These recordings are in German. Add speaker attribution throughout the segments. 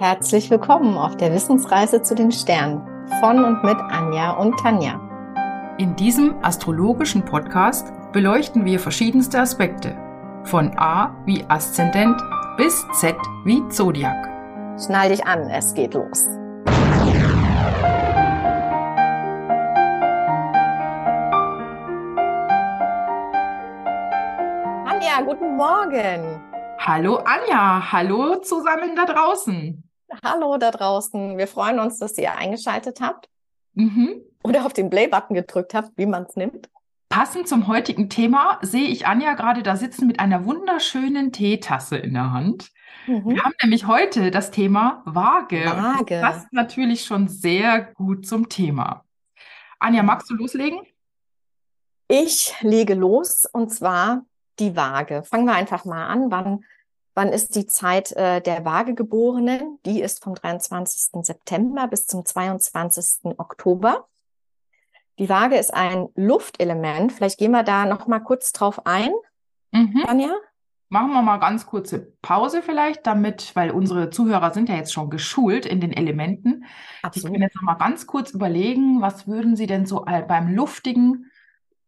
Speaker 1: Herzlich willkommen auf der Wissensreise zu den Sternen von und mit Anja und Tanja.
Speaker 2: In diesem astrologischen Podcast beleuchten wir verschiedenste Aspekte, von A wie Aszendent bis Z wie Zodiac.
Speaker 1: Schnall dich an, es geht los. Anja, guten Morgen.
Speaker 2: Hallo Anja, hallo zusammen da draußen.
Speaker 1: Hallo da draußen. Wir freuen uns, dass ihr eingeschaltet habt mhm. oder auf den Play-Button gedrückt habt, wie man es nimmt.
Speaker 2: Passend zum heutigen Thema sehe ich Anja gerade da sitzen mit einer wunderschönen Teetasse in der Hand. Mhm. Wir haben nämlich heute das Thema Waage.
Speaker 1: Waage.
Speaker 2: Das passt natürlich schon sehr gut zum Thema. Anja, magst du loslegen?
Speaker 1: Ich lege los und zwar die Waage. Fangen wir einfach mal an. Wann Wann ist die Zeit äh, der Waagegeborenen? Die ist vom 23. September bis zum 22. Oktober. Die Waage ist ein Luftelement. Vielleicht gehen wir da noch mal kurz drauf ein.
Speaker 2: Mhm. Anja? Machen wir mal ganz kurze Pause vielleicht, damit, weil unsere Zuhörer sind ja jetzt schon geschult in den Elementen. Absolut. Sie können jetzt noch mal ganz kurz überlegen, was würden Sie denn so beim luftigen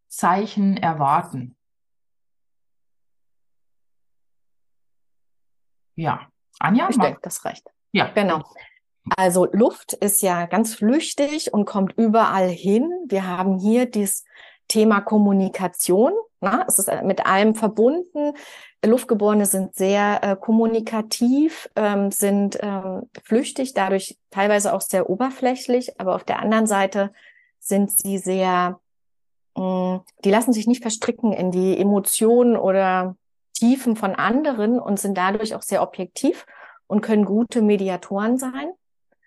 Speaker 2: Zeichen erwarten? Ja. Anja?
Speaker 1: Ich denke, das reicht. Ja. Genau. Also Luft ist ja ganz flüchtig und kommt überall hin. Wir haben hier dieses Thema Kommunikation. Na, es ist mit allem verbunden. Luftgeborene sind sehr äh, kommunikativ, ähm, sind ähm, flüchtig, dadurch teilweise auch sehr oberflächlich, aber auf der anderen Seite sind sie sehr, mh, mm, die lassen sich nicht verstricken in die Emotionen oder Tiefen von anderen und sind dadurch auch sehr objektiv und können gute Mediatoren sein.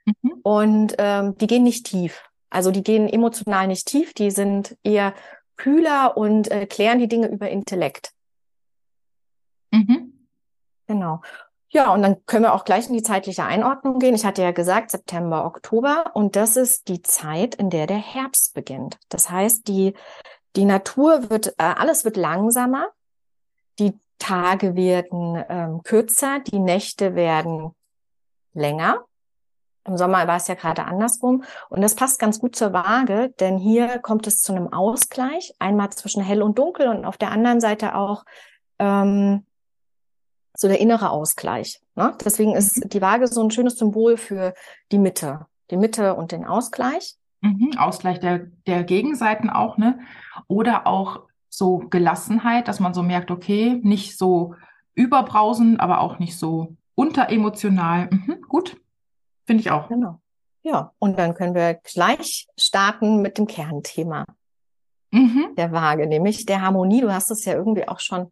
Speaker 1: Mhm. Und ähm, die gehen nicht tief. Also die gehen emotional nicht tief, die sind eher kühler und äh, klären die Dinge über Intellekt. Mhm. Genau. Ja, und dann können wir auch gleich in die zeitliche Einordnung gehen. Ich hatte ja gesagt, September, Oktober. Und das ist die Zeit, in der der Herbst beginnt. Das heißt, die, die Natur wird, äh, alles wird langsamer. Die Tage werden ähm, kürzer, die Nächte werden länger. Im Sommer war es ja gerade andersrum. Und das passt ganz gut zur Waage, denn hier kommt es zu einem Ausgleich, einmal zwischen hell und dunkel und auf der anderen Seite auch ähm, so der innere Ausgleich. Ne? Deswegen ist mhm. die Waage so ein schönes Symbol für die Mitte, die Mitte und den Ausgleich.
Speaker 2: Mhm, Ausgleich der, der Gegenseiten auch, ne? Oder auch so Gelassenheit, dass man so merkt, okay, nicht so überbrausend, aber auch nicht so unteremotional. Mhm, gut, finde ich auch.
Speaker 1: Genau. Ja, und dann können wir gleich starten mit dem Kernthema mhm. der Waage, nämlich der Harmonie. Du hast es ja irgendwie auch schon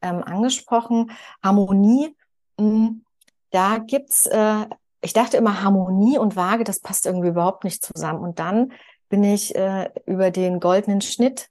Speaker 1: ähm, angesprochen. Harmonie, mh, hm, da gibt's, äh, ich dachte immer Harmonie und Waage, das passt irgendwie überhaupt nicht zusammen. Und dann bin ich äh, über den goldenen Schnitt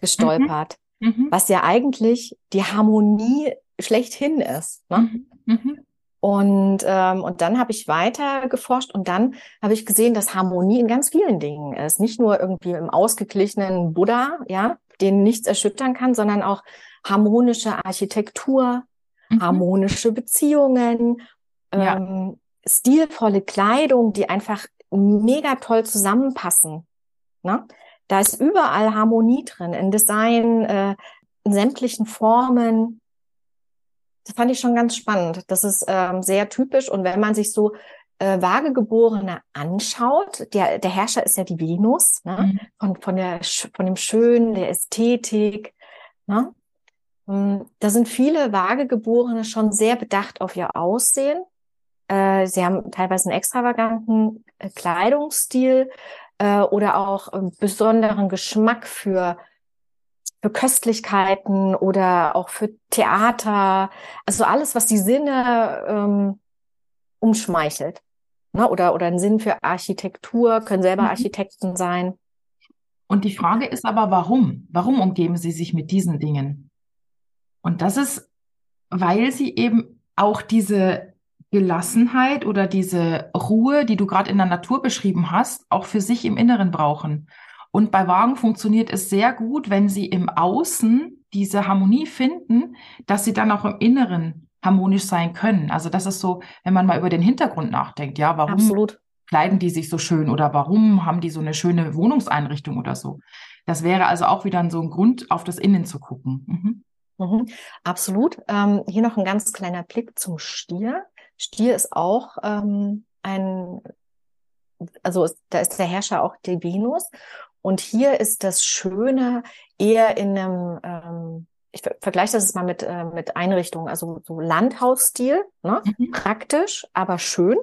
Speaker 1: gestolpert, mhm. mhm. was ja eigentlich die Harmonie schlechthin ist. Ne? Mhm. mhm. Und, ähm, und dann habe ich weiter geforscht und dann habe ich gesehen, dass Harmonie in ganz vielen Dingen ist. Nicht nur irgendwie im ausgeglichenen Buddha, ja, den nichts erschüttern kann, sondern auch harmonische Architektur, mhm. harmonische Beziehungen, ja. ähm, stilvolle Kleidung, die einfach mega toll zusammenpassen. Ne? Da ist überall Harmonie drin, in Design, äh, in sämtlichen Formen. Das fand ich schon ganz spannend. Das ist ähm, sehr typisch. Und wenn man sich so äh, Waagegeborene anschaut, der, der Herrscher ist ja die Venus, ne? Mhm. von, von, der, von dem Schönen, der Ästhetik. Ne? Hm, da sind viele Waagegeborene schon sehr bedacht auf ihr Aussehen. Äh, sie haben teilweise einen extravaganten äh, Kleidungsstil, äh, oder auch besonderen Geschmack für für Köstlichkeiten oder auch für Theater, also alles, was die Sinne ähm, umschmeichelt. Ne? Oder, oder einen Sinn für Architektur, können selber mhm. Architekten sein.
Speaker 2: Und die Frage ist aber, warum? Warum umgeben sie sich mit diesen Dingen? Und das ist, weil sie eben auch diese Gelassenheit oder diese Ruhe, die du gerade in der Natur beschrieben hast, auch für sich im Inneren brauchen. Und bei Wagen funktioniert es sehr gut, wenn sie im Außen diese Harmonie finden, dass sie dann auch im Inneren harmonisch sein können. Also das ist so, wenn man mal über den Hintergrund nachdenkt, ja, warum Absolut. kleiden die sich so schön oder warum haben die so eine schöne Wohnungseinrichtung oder so. Das wäre also auch wieder so ein Grund, auf das Innen zu gucken. Mhm.
Speaker 1: Mhm, absolut. Ähm, hier noch ein ganz kleiner Blick zum Stier. Stier ist auch ähm, ein, also ist, da ist der Herrscher auch die Venus. Und hier ist das Schöne eher in einem, ähm, ich vergleiche das mal mit, äh, mit Einrichtungen, also so Landhausstil, ne? Mhm. praktisch, aber schön.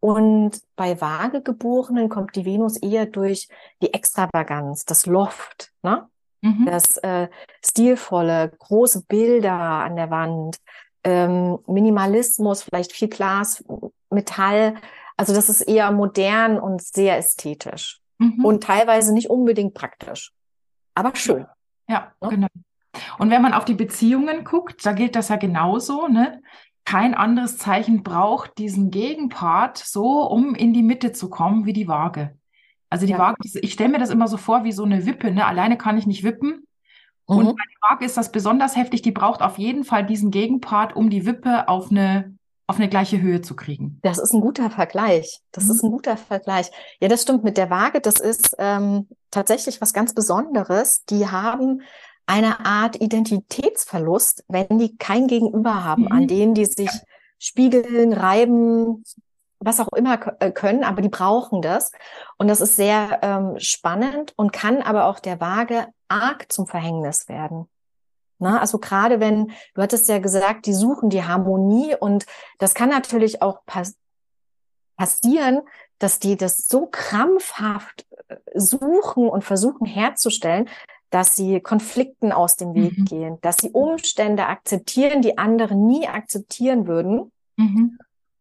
Speaker 1: Und bei Waagegeborenen kommt die Venus eher durch die Extravaganz, das Loft, ne? Mhm. das äh, stilvolle, große Bilder an der Wand, ähm, Minimalismus, vielleicht viel Glas, Metall. Also das ist eher modern und sehr ästhetisch mhm. und teilweise nicht unbedingt praktisch, aber schön.
Speaker 2: Ja, ne? genau. Und wenn man auf die Beziehungen guckt, da gilt das ja genauso, ne? Kein anderes Zeichen braucht diesen Gegenpart so, um in die Mitte zu kommen, wie die Waage. Also die ja. Waage, ich stelle mir das immer so vor wie so eine Wippe, ne? Alleine kann ich nicht wippen. Mhm. Und bei der Waage ist das besonders heftig. Die braucht auf jeden Fall diesen Gegenpart, um die Wippe auf eine auf eine gleiche Höhe zu kriegen.
Speaker 1: Das ist ein guter Vergleich. Das mhm. ist ein guter Vergleich. Ja, das stimmt mit der Waage. Das ist ähm, tatsächlich was ganz Besonderes. Die haben eine Art Identitätsverlust, wenn die kein Gegenüber haben, mhm. an denen die sich ja. spiegeln, reiben, was auch immer äh, können, aber die brauchen das. Und das ist sehr ähm, spannend und kann aber auch der Waage arg zum Verhängnis werden. Na, also gerade wenn, du hattest ja gesagt, die suchen die Harmonie und das kann natürlich auch pass passieren, dass die das so krampfhaft äh, suchen und versuchen herzustellen, dass sie Konflikten aus dem Weg mhm. gehen, dass sie Umstände akzeptieren, die andere nie akzeptieren würden. Mhm.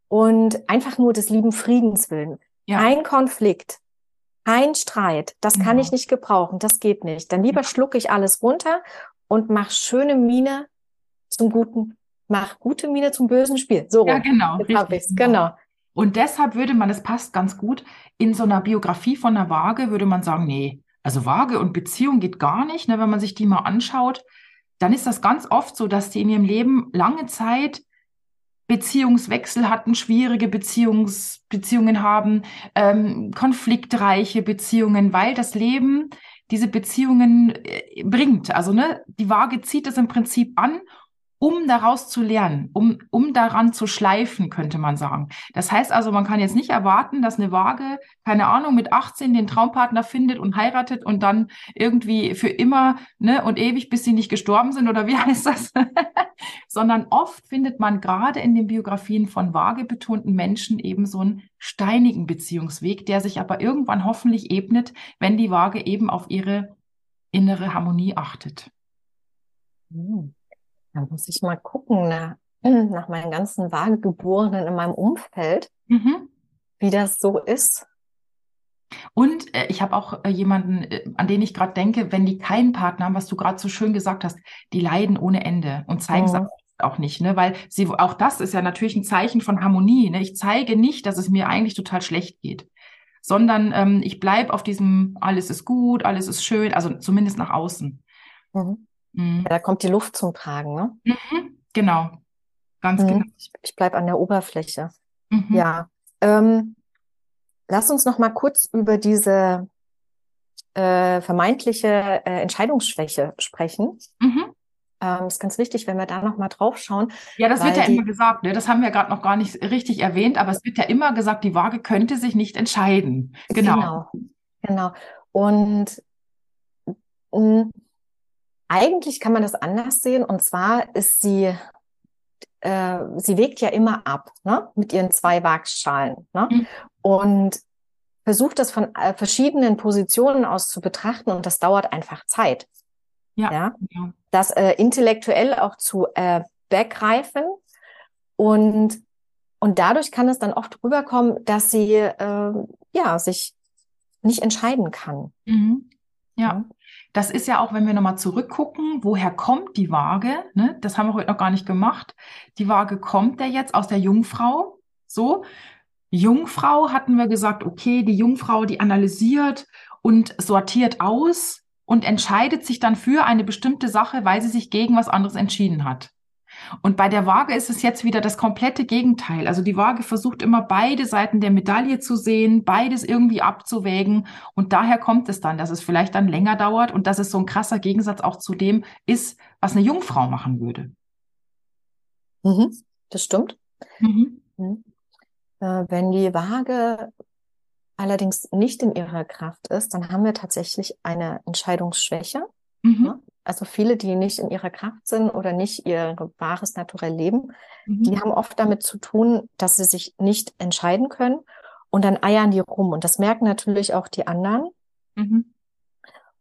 Speaker 1: Und einfach nur des lieben Friedens willen. Ja. Ein Konflikt, kein Streit, das kann ich nicht gebrauchen, das geht nicht. Dann lieber schlucke ich alles runter und mach schöne Miene zum guten, mach gute Miene zum bösen Spiel. So
Speaker 2: ja, genau. Richtig, genau. Und deshalb würde man, es passt ganz gut, in so einer Biografie von einer Waage würde man sagen, nee, also Waage und Beziehung geht gar nicht. Ne? Wenn man sich die mal anschaut, dann ist das ganz oft so, dass die in ihrem Leben lange Zeit Beziehungswechsel hatten, schwierige Beziehungs Beziehungen haben, ähm, konfliktreiche Beziehungen, weil das Leben diese Beziehungen äh, bringt. Also ne, die Waage zieht es im Prinzip an um daraus zu lernen, um, um daran zu schleifen, könnte man sagen. Das heißt also, man kann jetzt nicht erwarten, dass eine Waage, keine Ahnung, mit 18 den Traumpartner findet und heiratet und dann irgendwie für immer ne, und ewig, bis sie nicht gestorben sind oder wie heißt das? Sondern oft findet man gerade in den Biografien von waagebetonten Menschen eben so einen steinigen Beziehungsweg, der sich aber irgendwann hoffentlich ebnet, wenn die Waage eben auf ihre innere Harmonie achtet.
Speaker 1: Hm. Da muss ich mal gucken nach, nach meinen ganzen Waagegeborenen in meinem Umfeld, mhm. wie das so ist.
Speaker 2: Und äh, ich habe auch äh, jemanden, äh, an den ich gerade denke, wenn die keinen Partner haben, was du gerade so schön gesagt hast, die leiden ohne Ende und zeigen es mhm. auch nicht, ne? Weil sie auch das ist ja natürlich ein Zeichen von Harmonie. Ne? Ich zeige nicht, dass es mir eigentlich total schlecht geht, sondern ähm, ich bleibe auf diesem alles ist gut, alles ist schön, also zumindest nach außen.
Speaker 1: Mhm. Mhm. Ja, da kommt die Luft zum Tragen, ne?
Speaker 2: Mhm, genau. Ganz mhm. genau.
Speaker 1: Ich, ich bleibe an der Oberfläche. Mhm. Ja. Ähm, lass uns noch mal kurz über diese äh, vermeintliche äh, Entscheidungsschwäche sprechen. Mhm. Ähm, ist ganz wichtig, wenn wir da noch mal drauf schauen.
Speaker 2: Ja, das wird ja die, immer gesagt. Ne? Das haben wir gerade noch gar nicht richtig erwähnt, aber es wird ja immer gesagt, die Waage könnte sich nicht entscheiden. Genau.
Speaker 1: Genau. genau. Und mh, mm, eigentlich kann man das anders sehen. Und zwar ist sie, äh, sie wägt ja immer ab, ne? Mit ihren zwei Waagschalen, ne? Mhm. Und versucht das von äh, verschiedenen Positionen aus zu betrachten und das dauert einfach Zeit. Ja. ja? ja. Das äh, intellektuell auch zu äh, begreifen und und dadurch kann es dann oft rüberkommen, dass sie äh, ja sich nicht entscheiden kann.
Speaker 2: Mhm. Ja. Das ist ja auch, wenn wir nochmal zurückgucken, woher kommt die Waage? Ne? Das haben wir heute noch gar nicht gemacht. Die Waage kommt ja jetzt aus der Jungfrau. So. Jungfrau hatten wir gesagt, okay, die Jungfrau, die analysiert und sortiert aus und entscheidet sich dann für eine bestimmte Sache, weil sie sich gegen was anderes entschieden hat. Und bei der Waage ist es jetzt wieder das komplette Gegenteil. Also die Waage versucht immer beide Seiten der Medaille zu sehen, beides irgendwie abzuwägen. Und daher kommt es dann, dass es vielleicht dann länger dauert und dass es so ein krasser Gegensatz auch zu dem ist, was eine Jungfrau machen würde.
Speaker 1: Mhm, das stimmt. Mhm. Mhm. Äh, wenn die Waage allerdings nicht in ihrer Kraft ist, dann haben wir tatsächlich eine Entscheidungsschwäche. Mhm. Also viele, die nicht in ihrer Kraft sind oder nicht ihr wahres Naturell leben, mhm. die haben oft damit zu tun, dass sie sich nicht entscheiden können und dann eiern die rum. Und das merken natürlich auch die anderen. Mhm.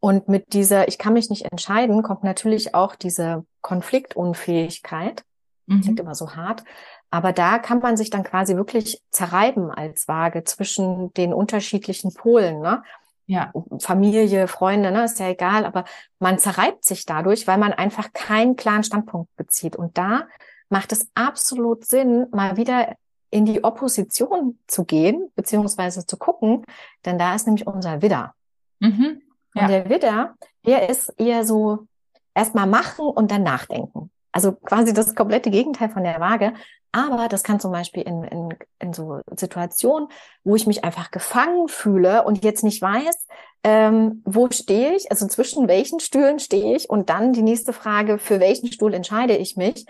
Speaker 1: Und mit dieser, ich kann mich nicht entscheiden, kommt natürlich auch diese Konfliktunfähigkeit. Mhm. Klingt immer so hart. Aber da kann man sich dann quasi wirklich zerreiben als Waage zwischen den unterschiedlichen Polen. Ne? Ja. Familie, Freunde, ne, ist ja egal, aber man zerreibt sich dadurch, weil man einfach keinen klaren Standpunkt bezieht. Und da macht es absolut Sinn, mal wieder in die Opposition zu gehen, beziehungsweise zu gucken, denn da ist nämlich unser Widder. Mhm. Ja. Und der Widder, der ist eher so erstmal machen und dann nachdenken. Also quasi das komplette Gegenteil von der Waage. Aber das kann zum Beispiel in, in, in so Situationen, wo ich mich einfach gefangen fühle und jetzt nicht weiß, ähm, wo stehe ich, also zwischen welchen Stühlen stehe ich und dann die nächste Frage, für welchen Stuhl entscheide ich mich,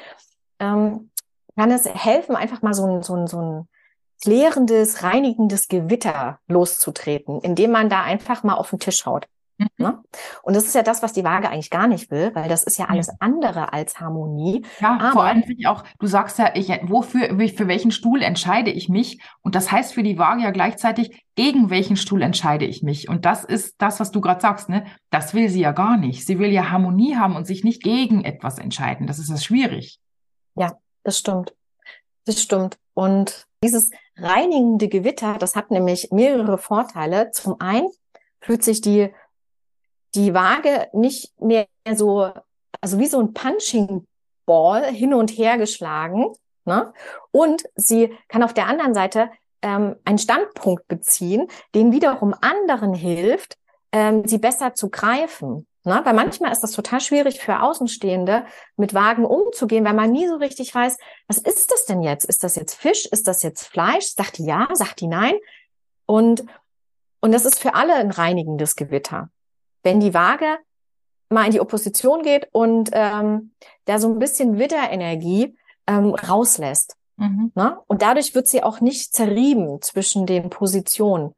Speaker 1: ähm, kann es helfen, einfach mal so ein, so ein, so ein klärendes, reinigendes Gewitter loszutreten, indem man da einfach mal auf den Tisch haut. Mhm. Ne? Und das ist ja das, was die Waage eigentlich gar nicht will, weil das ist ja alles andere als Harmonie.
Speaker 2: Ja, Aber vor allem finde ich auch, du sagst ja, ich, wofür, für welchen Stuhl entscheide ich mich? Und das heißt für die Waage ja gleichzeitig, gegen welchen Stuhl entscheide ich mich? Und das ist das, was du gerade sagst, ne? Das will sie ja gar nicht. Sie will ja Harmonie haben und sich nicht gegen etwas entscheiden. Das ist das schwierig.
Speaker 1: Ja, das stimmt. Das stimmt. Und dieses reinigende Gewitter, das hat nämlich mehrere Vorteile. Zum einen fühlt sich die die Waage nicht mehr so, also wie so ein Punching Ball hin und her geschlagen. Ne? Und sie kann auf der anderen Seite ähm, einen Standpunkt beziehen, den wiederum anderen hilft, ähm, sie besser zu greifen. Ne? Weil manchmal ist das total schwierig für Außenstehende, mit Wagen umzugehen, weil man nie so richtig weiß, was ist das denn jetzt? Ist das jetzt Fisch? Ist das jetzt Fleisch? Sagt die ja? Sagt die nein? Und, und das ist für alle ein reinigendes Gewitter wenn die Waage mal in die Opposition geht und ähm, da so ein bisschen Widderenergie ähm, rauslässt. Mhm. Ne? Und dadurch wird sie auch nicht zerrieben zwischen den Positionen.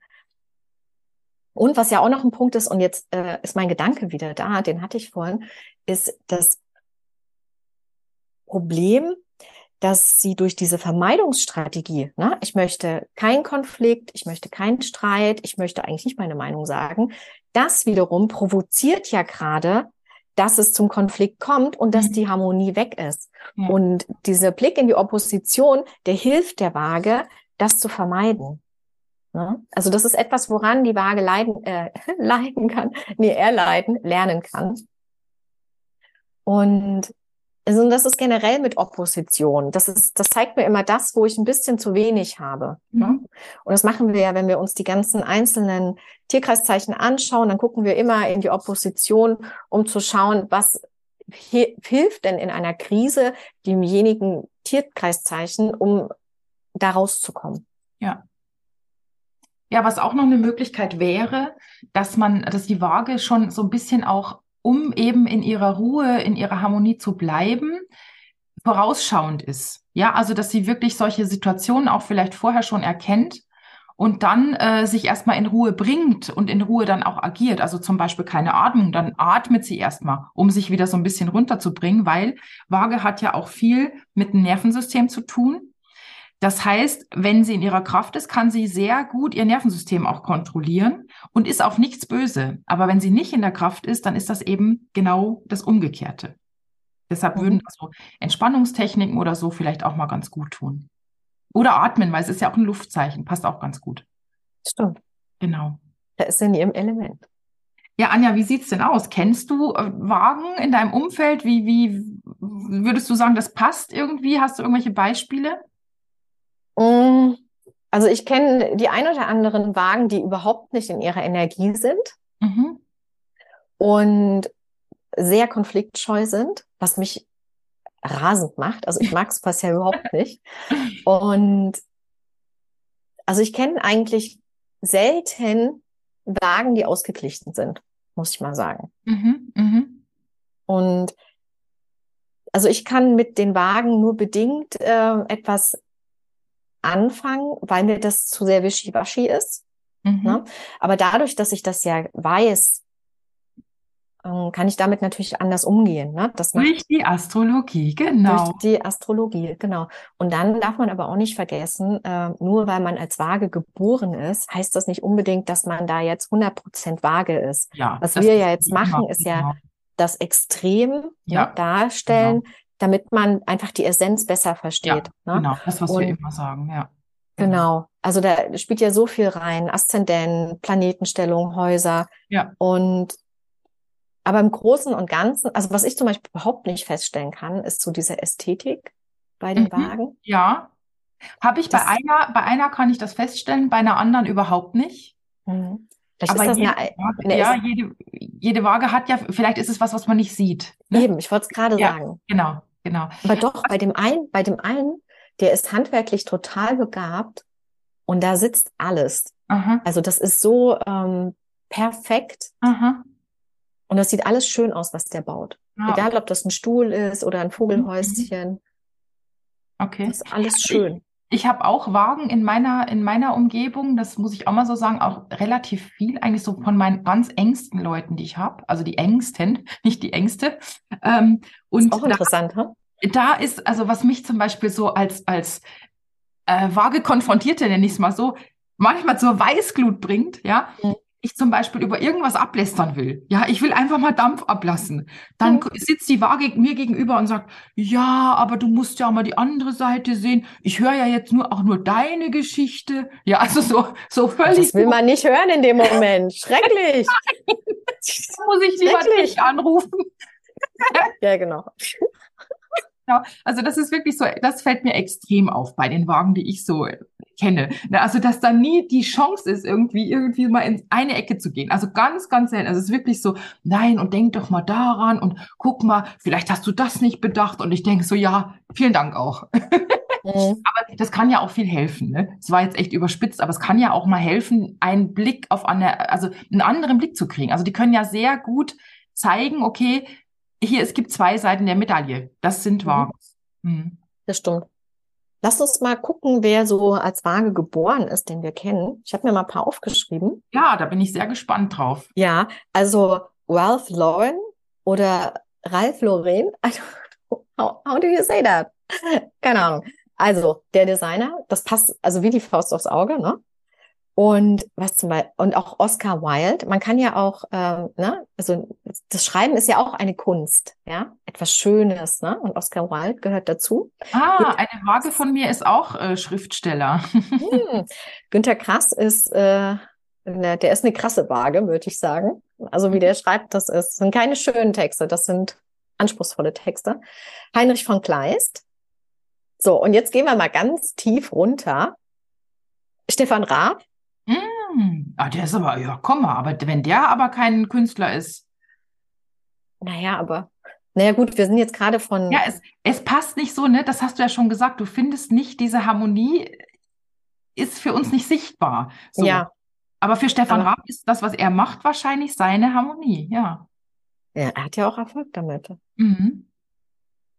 Speaker 1: Und was ja auch noch ein Punkt ist, und jetzt äh, ist mein Gedanke wieder da, den hatte ich vorhin, ist das Problem, dass sie durch diese Vermeidungsstrategie, ne, ich möchte keinen Konflikt, ich möchte keinen Streit, ich möchte eigentlich nicht meine Meinung sagen, das wiederum provoziert ja gerade, dass es zum Konflikt kommt und dass mhm. die Harmonie weg ist. Ja. Und dieser Blick in die Opposition, der hilft der Waage, das zu vermeiden. Ne? Also das ist etwas, woran die Waage leiden, äh, leiden kann, nee, erleiden, lernen kann. Und also das ist generell mit Opposition. Das ist, das zeigt mir immer das, wo ich ein bisschen zu wenig habe. Ne? Mhm. Und das machen wir ja, wenn wir uns die ganzen einzelnen Tierkreiszeichen anschauen, dann gucken wir immer in die Opposition, um zu schauen, was hilft denn in einer Krise demjenigen Tierkreiszeichen, um da rauszukommen.
Speaker 2: Ja. Ja, was auch noch eine Möglichkeit wäre, dass man, dass die Waage schon so ein bisschen auch um eben in ihrer Ruhe, in ihrer Harmonie zu bleiben, vorausschauend ist. Ja, also dass sie wirklich solche Situationen auch vielleicht vorher schon erkennt und dann äh, sich erstmal in Ruhe bringt und in Ruhe dann auch agiert. Also zum Beispiel keine Atmung, dann atmet sie erstmal, um sich wieder so ein bisschen runterzubringen, weil Waage hat ja auch viel mit dem Nervensystem zu tun. Das heißt, wenn sie in ihrer Kraft ist, kann sie sehr gut ihr Nervensystem auch kontrollieren und ist auf nichts böse. Aber wenn sie nicht in der Kraft ist, dann ist das eben genau das Umgekehrte. Deshalb mhm. würden also Entspannungstechniken oder so vielleicht auch mal ganz gut tun. Oder atmen, weil es ist ja auch ein Luftzeichen, passt auch ganz gut.
Speaker 1: Stimmt.
Speaker 2: Genau.
Speaker 1: Da ist in ihrem Element.
Speaker 2: Ja, Anja, wie sieht's denn aus? Kennst du äh, Wagen in deinem Umfeld? Wie, wie würdest du sagen, das passt irgendwie? Hast du irgendwelche Beispiele?
Speaker 1: Mm, also ich kenne die ein oder anderen Wagen, die überhaupt nicht in ihrer Energie sind mhm. und sehr konfliktscheu sind, was mich rasend macht. Also ich mag sowas ja überhaupt nicht. Und also ich kenne eigentlich selten Wagen, die ausgeglichen sind, muss ich mal sagen. Mhm, mh. Und also ich kann mit den Wagen nur bedingt äh, etwas anfangen, weil mir das zu sehr wischiwaschi ist. Mhm. Ne? Aber dadurch, dass ich das ja weiß, ähm, kann ich damit natürlich anders umgehen. Ne?
Speaker 2: Das durch die Astrologie, genau.
Speaker 1: Durch die Astrologie, genau. Und dann darf man aber auch nicht vergessen, äh, nur weil man als Waage geboren ist, heißt das nicht unbedingt, dass man da jetzt 100 Prozent Vage ist. Ja, Was wir ja jetzt machen, ist ja genau. das Extrem ne, ja, ne, darstellen, genau. Damit man einfach die Essenz besser versteht.
Speaker 2: Ja, ne? Genau, das, was Und, wir immer sagen, ja.
Speaker 1: Genau. Also da spielt ja so viel rein. Aszendent, Planetenstellung, Häuser. Ja. Und aber im Großen und Ganzen, also was ich zum Beispiel überhaupt nicht feststellen kann, ist so diese Ästhetik bei den mhm. Wagen.
Speaker 2: Ja. Habe ich das, bei einer, bei einer kann ich das feststellen, bei einer anderen überhaupt nicht.
Speaker 1: Mhm. Vielleicht Aber ist das jede, eine,
Speaker 2: eine, ja, jede, jede Waage hat ja, vielleicht ist es was, was man nicht sieht.
Speaker 1: Ne? Eben, ich wollte es gerade ja, sagen.
Speaker 2: Genau, genau.
Speaker 1: Aber doch, bei dem einen, bei dem einen, der ist handwerklich total begabt und da sitzt alles. Aha. Also das ist so ähm, perfekt. Aha. Und das sieht alles schön aus, was der baut. Ah, Egal, ob das ein Stuhl ist oder ein Vogelhäuschen. Mhm.
Speaker 2: Okay.
Speaker 1: Das ist alles schön.
Speaker 2: Ich, habe auch Wagen in meiner, in meiner Umgebung, das muss ich auch mal so sagen, auch relativ viel, eigentlich so von meinen ganz engsten Leuten, die ich habe. Also die engsten, nicht die Ängste.
Speaker 1: Ähm, und ist auch interessant,
Speaker 2: da, da ist, also was mich zum Beispiel so als, als äh, Waage konfrontierte, nenne ich es mal so, manchmal zur Weißglut bringt, ja, mhm ich zum Beispiel über irgendwas ablästern will, ja, ich will einfach mal Dampf ablassen, dann sitzt die Waage mir gegenüber und sagt, ja, aber du musst ja auch mal die andere Seite sehen. Ich höre ja jetzt nur auch nur deine Geschichte. Ja, also so, so völlig.
Speaker 1: Das will man nicht hören in dem Moment. Schrecklich.
Speaker 2: da muss ich lieber nicht anrufen.
Speaker 1: ja, genau.
Speaker 2: Ja, also das ist wirklich so, das fällt mir extrem auf bei den Wagen, die ich so kenne. Also, dass da nie die Chance ist, irgendwie, irgendwie mal in eine Ecke zu gehen. Also ganz, ganz selten. Also es ist wirklich so, nein, und denk doch mal daran und guck mal, vielleicht hast du das nicht bedacht. Und ich denke so, ja, vielen Dank auch. Mhm. aber das kann ja auch viel helfen. Ne? Es war jetzt echt überspitzt, aber es kann ja auch mal helfen, einen Blick auf eine, also einen anderen Blick zu kriegen. Also die können ja sehr gut zeigen, okay, hier, es gibt zwei Seiten der Medaille. Das sind mhm. Wagen.
Speaker 1: Mhm. Das stimmt. Lass uns mal gucken, wer so als Waage geboren ist, den wir kennen. Ich habe mir mal ein paar aufgeschrieben.
Speaker 2: Ja, da bin ich sehr gespannt drauf.
Speaker 1: Ja, also Ralph Lauren oder Ralph Lauren. how, how do you say that? Keine Ahnung. Also der Designer, das passt also wie die Faust aufs Auge, ne? Und was zum Beispiel, und auch Oscar Wilde, man kann ja auch, ähm, ne, also das Schreiben ist ja auch eine Kunst, ja, etwas Schönes, ne? Und Oscar Wilde gehört dazu.
Speaker 2: Ah, Günter eine Waage von mir ist auch äh, Schriftsteller.
Speaker 1: hm. Günter Krass ist, äh, ne, der ist eine krasse Waage, würde ich sagen. Also wie der schreibt, das ist, sind keine schönen Texte, das sind anspruchsvolle Texte. Heinrich von Kleist. So, und jetzt gehen wir mal ganz tief runter. Stefan Raab,
Speaker 2: Mm, ah, der ist aber, ja, komm mal, aber wenn der aber kein Künstler ist.
Speaker 1: Naja, aber, naja, gut, wir sind jetzt gerade von.
Speaker 2: Ja, es, es passt nicht so, ne? Das hast du ja schon gesagt. Du findest nicht, diese Harmonie ist für uns nicht sichtbar. So.
Speaker 1: Ja.
Speaker 2: Aber für Stefan aber, Raab ist das, was er macht, wahrscheinlich seine Harmonie, ja.
Speaker 1: Ja, er hat ja auch Erfolg damit. Mhm.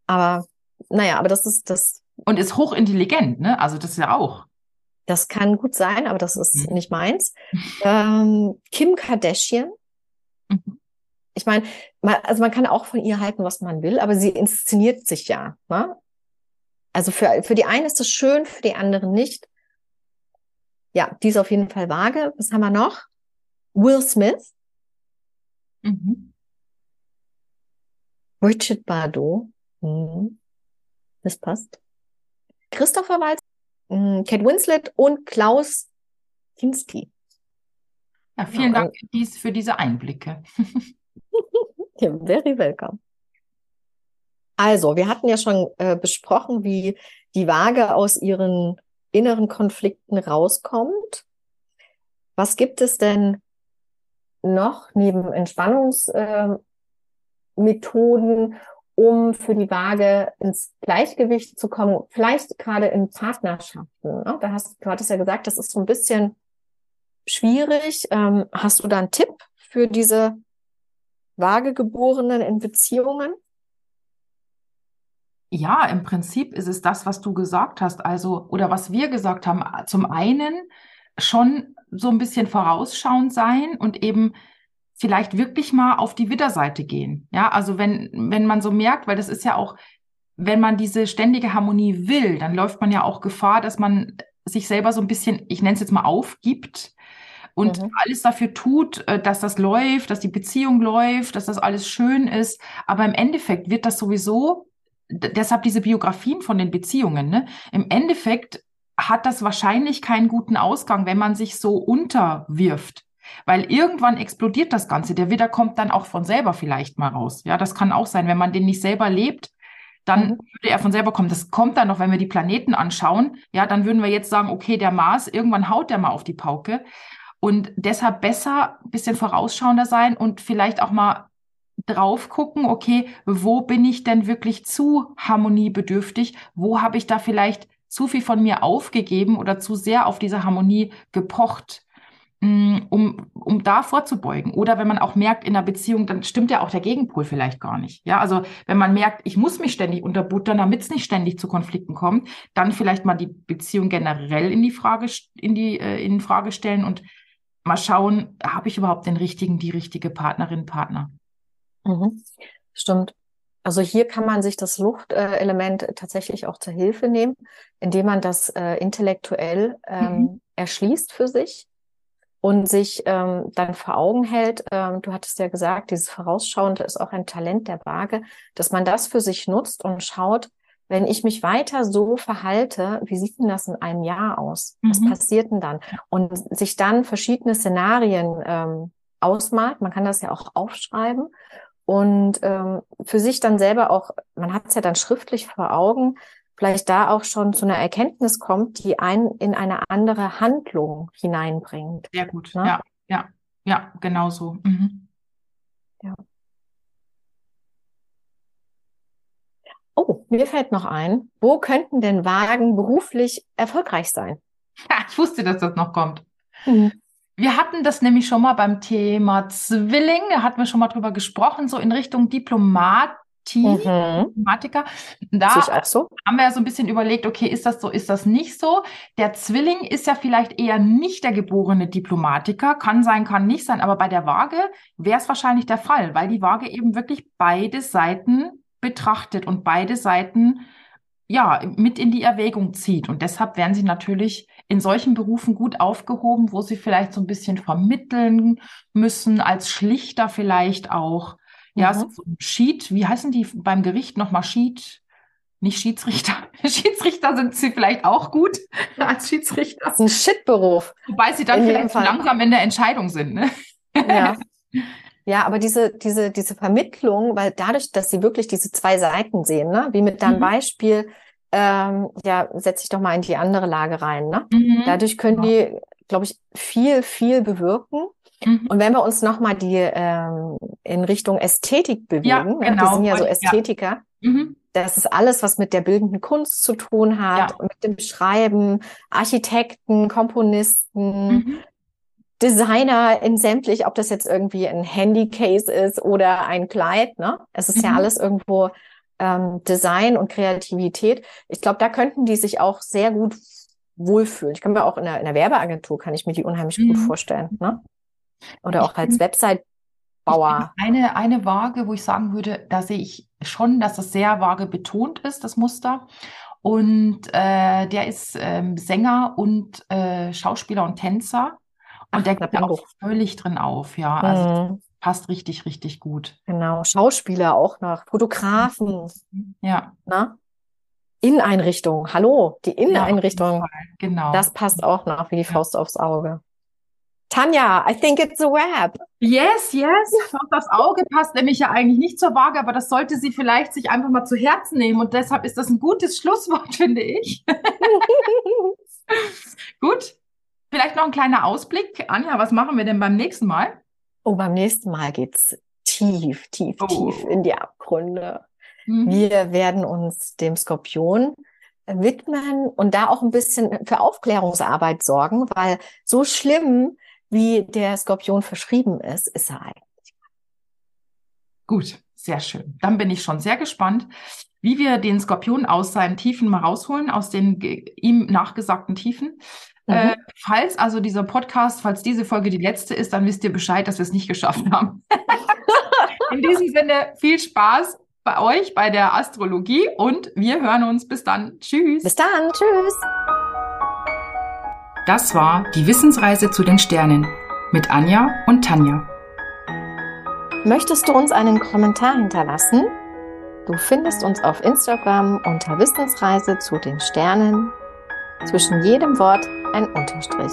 Speaker 1: Aber, naja, aber das ist das.
Speaker 2: Und ist hochintelligent, ne? Also das ist ja auch.
Speaker 1: Das kann gut sein, aber das ist mhm. nicht meins. Ähm, Kim Kardashian. Mhm. Ich meine, man, also man kann auch von ihr halten, was man will, aber sie inszeniert sich ja. Ne? Also für, für die einen ist es schön, für die anderen nicht. Ja, die ist auf jeden Fall vage. Was haben wir noch? Will Smith. Mhm. Richard Bardot. Mhm. Das passt. Christopher Waltz Mm, Kate Winslet und Klaus Kinski.
Speaker 2: Ja, vielen ja, Dank dies, für diese Einblicke.
Speaker 1: You're very welcome. Also, wir hatten ja schon äh, besprochen, wie die Waage aus ihren inneren Konflikten rauskommt. Was gibt es denn noch neben Entspannungsmethoden, äh, um für die Waage ins Gleichgewicht zu kommen, vielleicht gerade in Partnerschaften. Ne? Da hast du hattest ja gesagt, das ist so ein bisschen schwierig. Ähm, hast du da einen Tipp für diese Waagegeborenen in Beziehungen?
Speaker 2: Ja, im Prinzip ist es das, was du gesagt hast, also oder was wir gesagt haben. Zum einen schon so ein bisschen vorausschauend sein und eben vielleicht wirklich mal auf die Widderseite gehen. Ja, also wenn, wenn man so merkt, weil das ist ja auch, wenn man diese ständige Harmonie will, dann läuft man ja auch Gefahr, dass man sich selber so ein bisschen, ich nenne es jetzt mal, aufgibt und mhm. alles dafür tut, äh, dass das läuft, dass die Beziehung läuft, dass das alles schön ist. Aber im Endeffekt wird das sowieso, deshalb diese Biografien von den Beziehungen, ne? im Endeffekt hat das wahrscheinlich keinen guten Ausgang, wenn man sich so unterwirft. Weil irgendwann explodiert das Ganze. Der Widder kommt dann auch von selber vielleicht mal raus. Ja, das kann auch sein. Wenn man den nicht selber lebt, dann mhm. würde er von selber kommen. Das kommt dann noch, wenn wir die Planeten anschauen. Ja, dann würden wir jetzt sagen, okay, der Mars, irgendwann haut der mal auf die Pauke. Und deshalb besser ein bisschen vorausschauender sein und vielleicht auch mal drauf gucken, okay, wo bin ich denn wirklich zu harmoniebedürftig? Wo habe ich da vielleicht zu viel von mir aufgegeben oder zu sehr auf diese Harmonie gepocht? Mm, um, um da vorzubeugen. Oder wenn man auch merkt in einer Beziehung, dann stimmt ja auch der Gegenpol vielleicht gar nicht. Ja, also wenn man merkt, ich muss mich ständig unterbuttern, damit es nicht ständig zu Konflikten kommt, dann vielleicht mal die Beziehung generell in die Frage, in die, äh, in Frage stellen und mal schauen, habe ich überhaupt den richtigen, die richtige Partnerin, Partner?
Speaker 1: Mhm. Stimmt. Also hier kann man sich das Luftelement tatsächlich auch zur Hilfe nehmen, indem man das äh, intellektuell ähm, mhm. erschließt für sich und sich ähm, dann vor Augen hält, ähm, du hattest ja gesagt, dieses Vorausschauende ist auch ein Talent der Waage, dass man das für sich nutzt und schaut, wenn ich mich weiter so verhalte, wie sieht denn das in einem Jahr aus? Was mhm. passiert denn dann? Und sich dann verschiedene Szenarien ähm, ausmalt, man kann das ja auch aufschreiben und ähm, für sich dann selber auch, man hat es ja dann schriftlich vor Augen, vielleicht da auch schon zu einer Erkenntnis kommt, die einen in eine andere Handlung hineinbringt.
Speaker 2: Sehr gut, ne? ja, ja, ja, genau so. Mhm. Ja.
Speaker 1: Oh, mir fällt noch ein, wo könnten denn Wagen beruflich erfolgreich sein?
Speaker 2: Ja, ich wusste, dass das noch kommt. Mhm. Wir hatten das nämlich schon mal beim Thema Zwilling, da hatten wir schon mal drüber gesprochen, so in Richtung Diplomat, mhm. Mathematiker. Da so. haben wir ja so ein bisschen überlegt, okay, ist das so, ist das nicht so? Der Zwilling ist ja vielleicht eher nicht der geborene Diplomatiker, kann sein, kann nicht sein, aber bei der Waage wäre es wahrscheinlich der Fall, weil die Waage eben wirklich beide Seiten betrachtet und beide Seiten ja mit in die Erwägung zieht. Und deshalb werden sie natürlich in solchen Berufen gut aufgehoben, wo sie vielleicht so ein bisschen vermitteln müssen, als Schlichter vielleicht auch. Ja, mhm. so, ein Sheet, wie heißen die beim Gericht nochmal Sheet? Nicht Schiedsrichter. Schiedsrichter sind sie vielleicht auch gut als Schiedsrichter. Das
Speaker 1: ist ein Shitberuf.
Speaker 2: Wobei sie dann vielleicht langsam in der Entscheidung sind. Ne?
Speaker 1: Ja. Ja, aber diese, diese, diese Vermittlung, weil dadurch, dass sie wirklich diese zwei Seiten sehen, ne? wie mit deinem mhm. Beispiel, ähm, ja, setz dich doch mal in die andere Lage rein. Ne? Mhm. Dadurch können die, glaube ich, viel, viel bewirken. Mhm. Und wenn wir uns nochmal die ähm, in Richtung Ästhetik bewegen, ja, genau. ne? wir sind ja so Ästhetiker, ja. Mhm. das ist alles, was mit der bildenden Kunst zu tun hat, ja. mit dem Schreiben, Architekten, Komponisten, mhm. Designer in sämtlich, ob das jetzt irgendwie ein Handycase ist oder ein Kleid, ne? Es ist ja mhm. alles irgendwo ähm, Design und Kreativität. Ich glaube, da könnten die sich auch sehr gut wohlfühlen. Ich kann mir auch in der, in der Werbeagentur kann ich mir die unheimlich mhm. gut vorstellen. Ne? Oder auch als Website-Bauer.
Speaker 2: Eine, eine Waage, wo ich sagen würde, da sehe ich schon, dass das sehr vage betont ist, das Muster. Und äh, der ist ähm, Sänger und äh, Schauspieler und Tänzer. Und Ach, der geht auch völlig drin auf, ja. Also mhm passt richtig, richtig gut.
Speaker 1: Genau, Schauspieler auch noch, Fotografen.
Speaker 2: Ja.
Speaker 1: Na? Inneneinrichtung, hallo, die Inneneinrichtung. Ja,
Speaker 2: genau.
Speaker 1: Das passt auch noch wie die Faust aufs Auge. Tanja, I think it's a wrap.
Speaker 2: Yes, yes. Das Auge passt nämlich ja eigentlich nicht zur Waage, aber das sollte sie vielleicht sich einfach mal zu Herzen nehmen und deshalb ist das ein gutes Schlusswort, finde ich. Gut. Vielleicht noch ein kleiner Ausblick. Anja, was machen wir denn beim nächsten Mal?
Speaker 1: Oh, beim nächsten Mal geht's tief, tief, oh. tief in die Abgründe. Mhm. Wir werden uns dem Skorpion widmen und da auch ein bisschen für Aufklärungsarbeit sorgen, weil so schlimm, wie der Skorpion verschrieben ist, ist er eigentlich.
Speaker 2: Gut, sehr schön. Dann bin ich schon sehr gespannt, wie wir den Skorpion aus seinen Tiefen mal rausholen, aus den ihm nachgesagten Tiefen. Mhm. Äh, falls also dieser Podcast, falls diese Folge die letzte ist, dann wisst ihr Bescheid, dass wir es nicht geschafft haben. In diesem Sinne viel Spaß bei euch bei der Astrologie und wir hören uns. Bis dann. Tschüss.
Speaker 1: Bis dann. Tschüss.
Speaker 2: Das war die Wissensreise zu den Sternen mit Anja und Tanja.
Speaker 1: Möchtest du uns einen Kommentar hinterlassen? Du findest uns auf Instagram unter Wissensreise zu den Sternen. Zwischen jedem Wort ein Unterstrich.